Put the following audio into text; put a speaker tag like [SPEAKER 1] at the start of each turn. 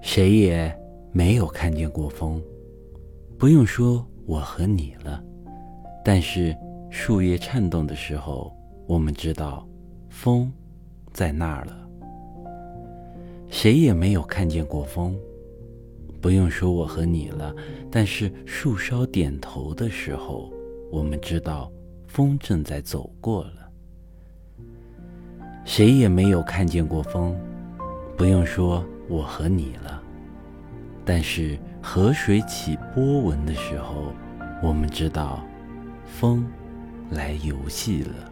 [SPEAKER 1] 谁也没有看见过风，不用说我和你了。但是树叶颤动的时候，我们知道风在那儿了。谁也没有看见过风，不用说我和你了。但是树梢点头的时候，我们知道风正在走过了。谁也没有看见过风，不用说我和你了。但是河水起波纹的时候，我们知道，风来游戏了。